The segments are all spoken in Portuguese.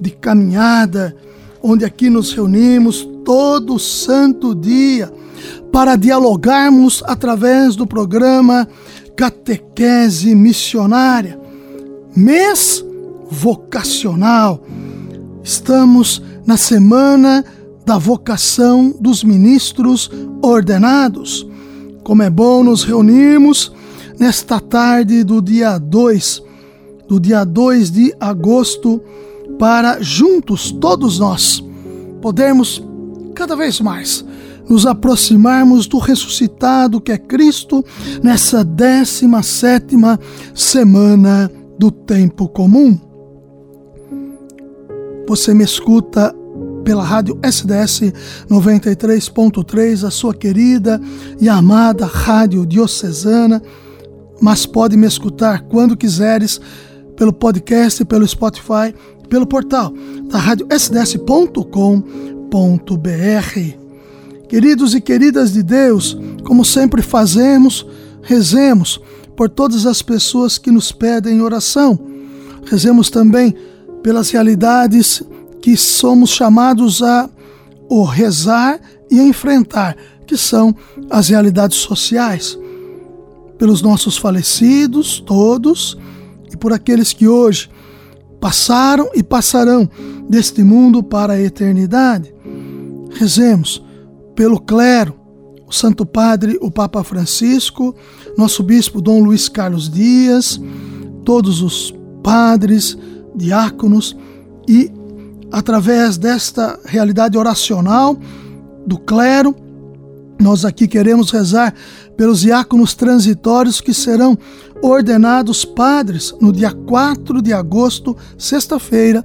de caminhada, onde aqui nos reunimos todo santo dia para dialogarmos através do programa Catequese Missionária, mês vocacional. Estamos na semana da vocação dos ministros ordenados. Como é bom nos reunirmos nesta tarde do dia 2 do dia 2 de agosto, para juntos, todos nós, podermos cada vez mais nos aproximarmos do ressuscitado que é Cristo nessa 17 semana do tempo comum. Você me escuta pela rádio SDS 93.3, a sua querida e amada rádio diocesana, mas pode me escutar quando quiseres pelo podcast, pelo Spotify, pelo portal da rádio sds.com.br. Queridos e queridas de Deus, como sempre fazemos, rezemos por todas as pessoas que nos pedem oração. Rezemos também pelas realidades que somos chamados a o rezar e a enfrentar, que são as realidades sociais. Pelos nossos falecidos, todos, e por aqueles que hoje passaram e passarão deste mundo para a eternidade. Rezemos pelo clero, o Santo Padre, o Papa Francisco, nosso Bispo Dom Luiz Carlos Dias, todos os padres, diáconos e através desta realidade oracional do clero, nós aqui queremos rezar pelos diáconos transitórios que serão ordenados padres no dia 4 de agosto, sexta-feira,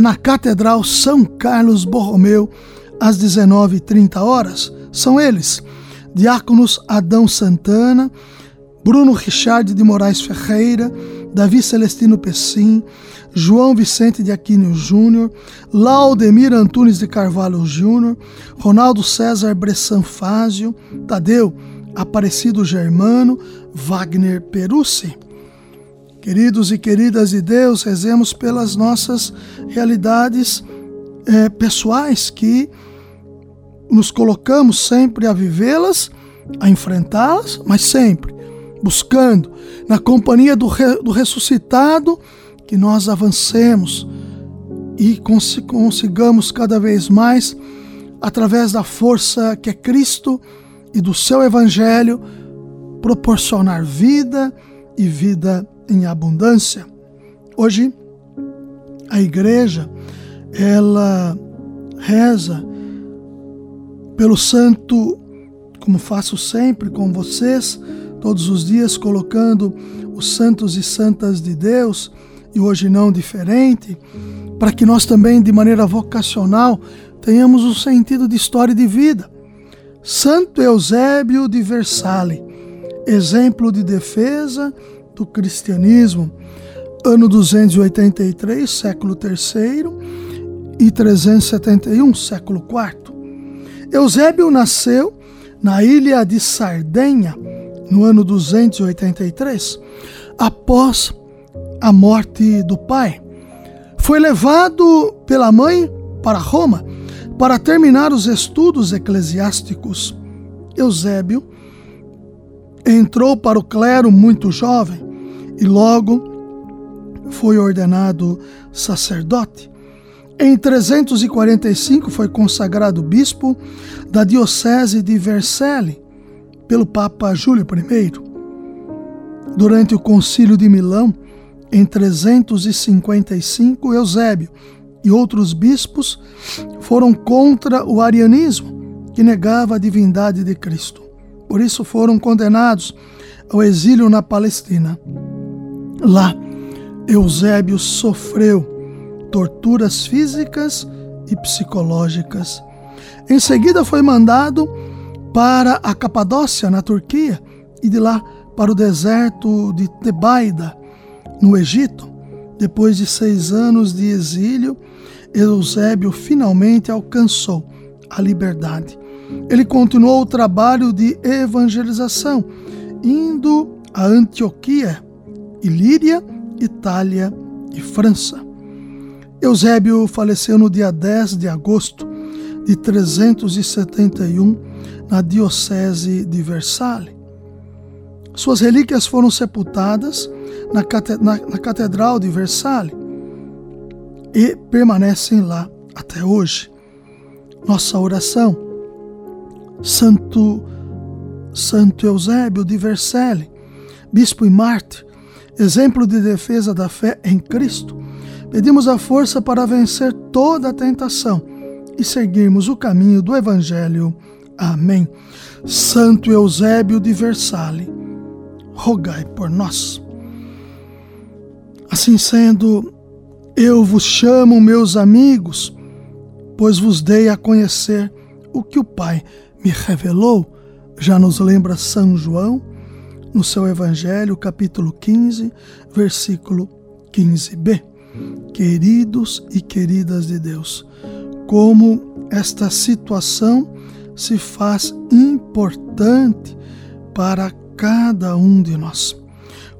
na Catedral São Carlos Borromeu, às 19h30 horas. São eles: diáconos Adão Santana, Bruno Richard de Moraes Ferreira, Davi Celestino Pessim, João Vicente de Aquino Júnior, Laudemir Antunes de Carvalho Júnior, Ronaldo César Bressan Fázio, Tadeu Aparecido Germano, Wagner Perucci. Queridos e queridas de Deus, rezemos pelas nossas realidades é, pessoais que nos colocamos sempre a vivê-las, a enfrentá-las, mas sempre buscando, na companhia do, re, do ressuscitado, que nós avancemos e cons consigamos cada vez mais, através da força que é Cristo e do seu Evangelho, proporcionar vida e vida em abundância. Hoje, a igreja, ela reza pelo santo, como faço sempre com vocês, todos os dias, colocando os santos e santas de Deus, e hoje não diferente, para que nós também, de maneira vocacional, tenhamos um sentido de história de vida. Santo Eusébio de Versalhes, exemplo de defesa do cristianismo, ano 283, século III, e 371, século IV. Eusébio nasceu na ilha de Sardenha, no ano 283, após a morte do pai. Foi levado pela mãe para Roma para terminar os estudos eclesiásticos. Eusébio entrou para o clero muito jovem e logo foi ordenado sacerdote. Em 345 foi consagrado bispo da diocese de Vercelli pelo Papa Júlio I. Durante o Concílio de Milão, em 355, Eusébio e outros bispos foram contra o arianismo, que negava a divindade de Cristo. Por isso foram condenados ao exílio na Palestina. Lá, Eusébio sofreu torturas físicas e psicológicas. Em seguida, foi mandado para a Capadócia, na Turquia, e de lá para o deserto de Tebaida, no Egito. Depois de seis anos de exílio, Eusébio finalmente alcançou a liberdade. Ele continuou o trabalho de evangelização, indo a Antioquia, Ilíria, Itália e França. Eusébio faleceu no dia 10 de agosto de 371 na Diocese de Versalhes. Suas relíquias foram sepultadas na, Catedral de Versalhes e permanecem lá até hoje. Nossa oração, Santo Santo Eusébio de Vercelli, bispo e mártir, exemplo de defesa da fé em Cristo, pedimos a força para vencer toda a tentação e seguirmos o caminho do Evangelho. Amém. Santo Eusébio de Versalhes, rogai por nós. Assim sendo, eu vos chamo, meus amigos, pois vos dei a conhecer o que o Pai me revelou. Já nos lembra São João, no seu Evangelho, capítulo 15, versículo 15b. Queridos e queridas de Deus, como esta situação se faz importante para cada um de nós.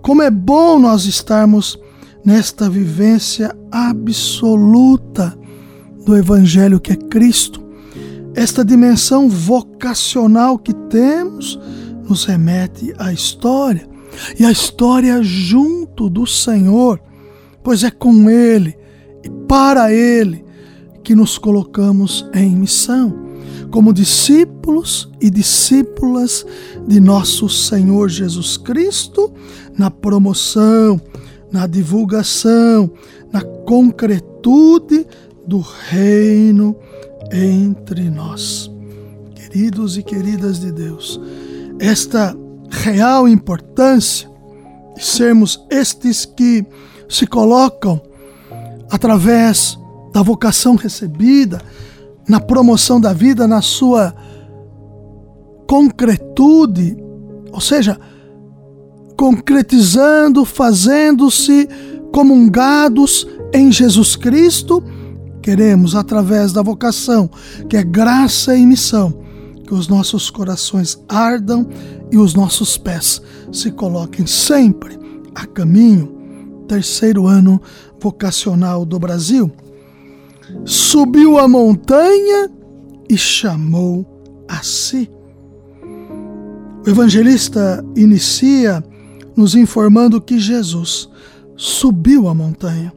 Como é bom nós estarmos nesta vivência absoluta do Evangelho que é Cristo. Esta dimensão vocacional que temos nos remete à história, e a história junto do Senhor, pois é com Ele e para Ele que nos colocamos em missão, como discípulos e discípulas de nosso Senhor Jesus Cristo, na promoção, na divulgação, na concretude do reino entre nós. Queridos e queridas de Deus, esta real importância de sermos estes que se colocam através da vocação recebida, na promoção da vida, na sua concretude, ou seja, concretizando, fazendo-se comungados em Jesus Cristo, queremos, através da vocação, que é graça e missão, que os nossos corações ardam e os nossos pés se coloquem sempre a caminho. Terceiro ano vocacional do Brasil. Subiu a montanha e chamou a si. O evangelista inicia nos informando que Jesus subiu a montanha.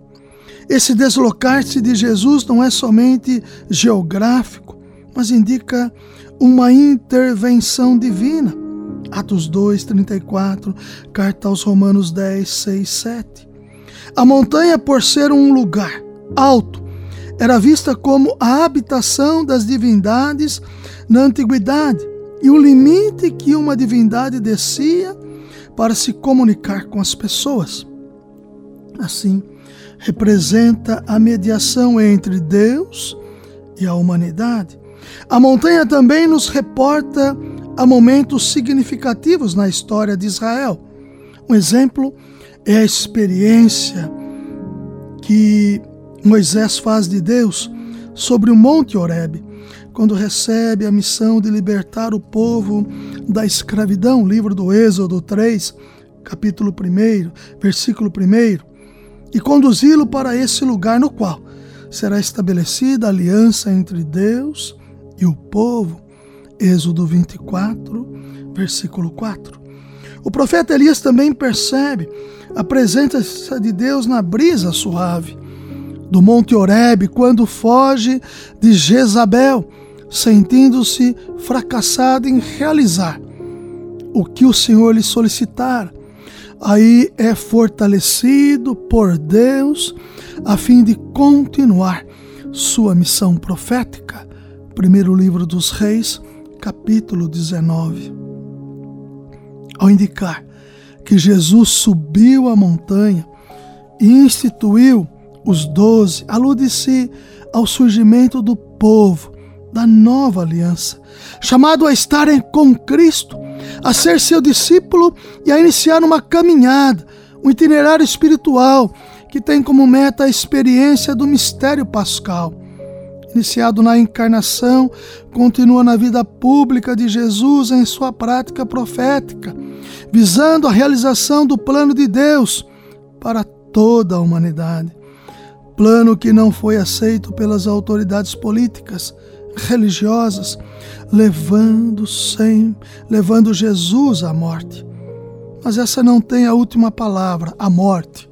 Esse deslocar-se de Jesus não é somente geográfico, mas indica uma intervenção divina. Atos 2, 34, carta aos Romanos 10, 6, 7. A montanha, por ser um lugar alto, era vista como a habitação das divindades na antiguidade e o limite que uma divindade descia para se comunicar com as pessoas. Assim, representa a mediação entre Deus e a humanidade. A montanha também nos reporta a momentos significativos na história de Israel. Um exemplo é a experiência que Moisés faz de Deus sobre o Monte Horebe, quando recebe a missão de libertar o povo da escravidão, livro do Êxodo 3, capítulo 1, versículo 1, e conduzi-lo para esse lugar no qual será estabelecida a aliança entre Deus e o povo. Êxodo 24, versículo 4. O profeta Elias também percebe a presença de Deus na brisa suave do Monte Horebe quando foge de Jezabel sentindo-se fracassado em realizar o que o Senhor lhe solicitar. Aí é fortalecido por Deus a fim de continuar sua missão profética. Primeiro livro dos Reis, capítulo 19. Ao indicar que Jesus subiu a montanha e instituiu os doze, alude-se ao surgimento do povo, da nova aliança, chamado a estarem com Cristo, a ser seu discípulo e a iniciar uma caminhada, um itinerário espiritual que tem como meta a experiência do mistério pascal. Iniciado na encarnação, continua na vida pública de Jesus em sua prática profética, visando a realização do plano de Deus para toda a humanidade. Plano que não foi aceito pelas autoridades políticas, religiosas, levando sem, levando Jesus à morte. Mas essa não tem a última palavra, a morte,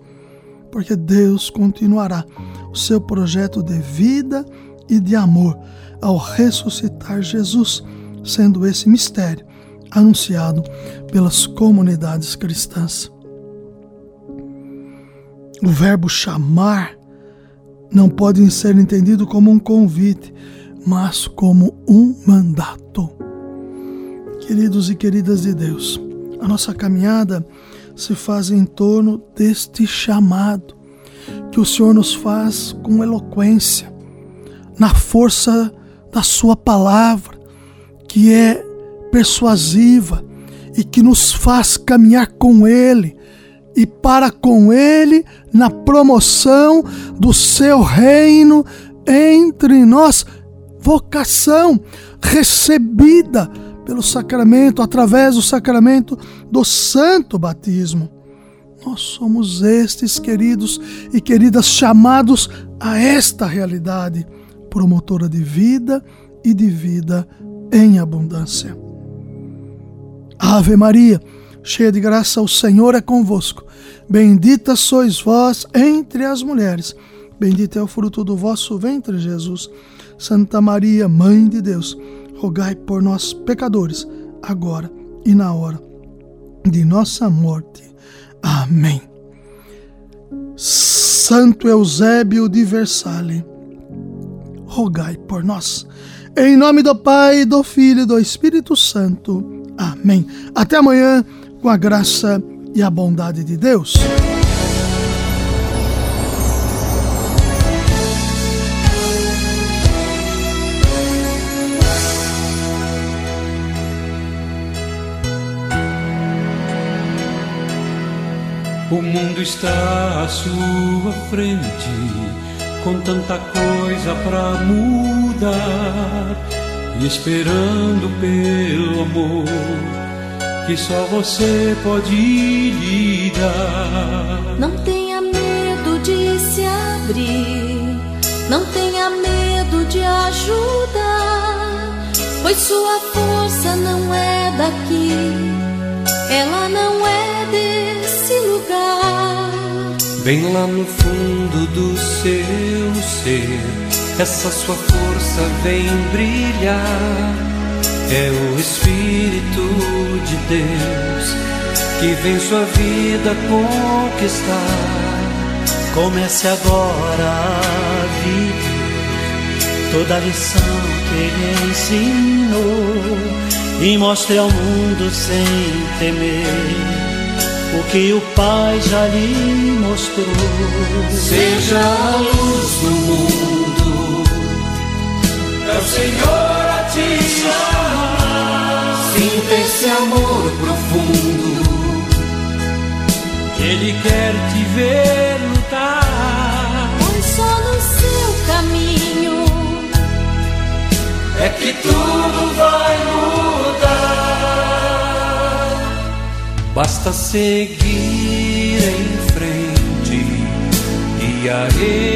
porque Deus continuará o seu projeto de vida e de amor ao ressuscitar Jesus, sendo esse mistério anunciado pelas comunidades cristãs. O verbo chamar não pode ser entendido como um convite, mas como um mandato. Queridos e queridas de Deus, a nossa caminhada se faz em torno deste chamado que o Senhor nos faz com eloquência, na força da Sua palavra, que é persuasiva e que nos faz caminhar com Ele e para com Ele na promoção do Seu reino entre nós. Vocação recebida pelo sacramento, através do sacramento do Santo Batismo. Nós somos estes, queridos e queridas, chamados a esta realidade, promotora de vida e de vida em abundância. Ave Maria, cheia de graça, o Senhor é convosco. Bendita sois vós entre as mulheres. Bendito é o fruto do vosso ventre, Jesus. Santa Maria, Mãe de Deus, rogai por nós, pecadores, agora e na hora de nossa morte. Amém. Santo Eusébio de Versalhes, rogai por nós. Em nome do Pai, do Filho e do Espírito Santo. Amém. Até amanhã, com a graça e a bondade de Deus. O mundo está à sua frente, com tanta coisa pra mudar, e esperando pelo amor que só você pode lhe dar. Não tenha medo de se abrir, não tenha medo de ajudar, pois sua força não é daqui, ela não é desse lugar. Bem lá no fundo do seu ser, essa sua força vem brilhar. É o Espírito de Deus que vem sua vida conquistar. Comece agora a viver toda a lição que ele ensinou e mostre ao mundo sem temer o que o Pai já lhe mostrou. Seja a luz do mundo, é o Senhor a te chamar. Sinta esse amor profundo, Ele quer te ver lutar. Pois só no seu caminho É que tudo vai mudar. Basta seguir em frente e a Ele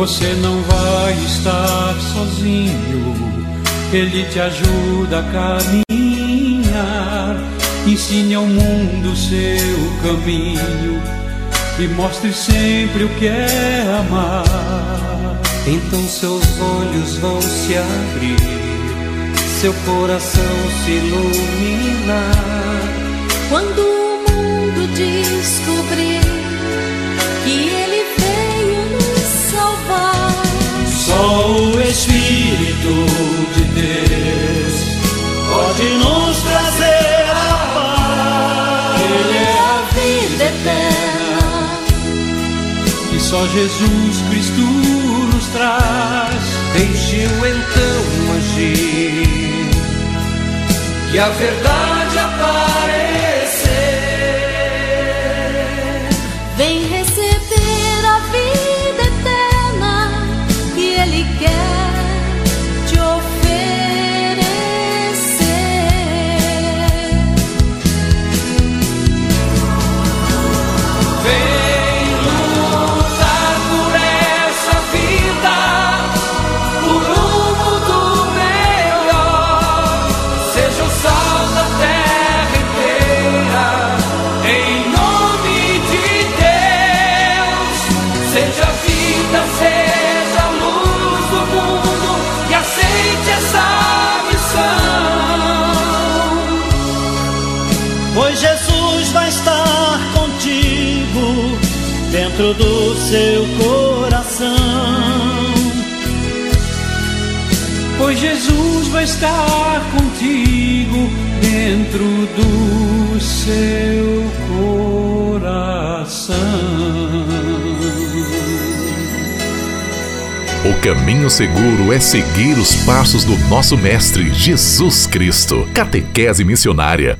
Você não vai estar sozinho, Ele te ajuda a caminhar. Ensine ao mundo seu caminho e mostre sempre o que é amar. Então seus olhos vão se abrir, seu coração se iluminar. quando o mundo descobrir Espírito de Deus pode nos trazer a paz. Ele é a vida eterna e só Jesus Cristo nos traz. Deixe-o então agir e a verdade aparece. Pois Jesus vai estar contigo dentro do seu coração. Pois Jesus vai estar contigo dentro do seu coração. O caminho seguro é seguir os passos do nosso Mestre Jesus Cristo. Catequese Missionária.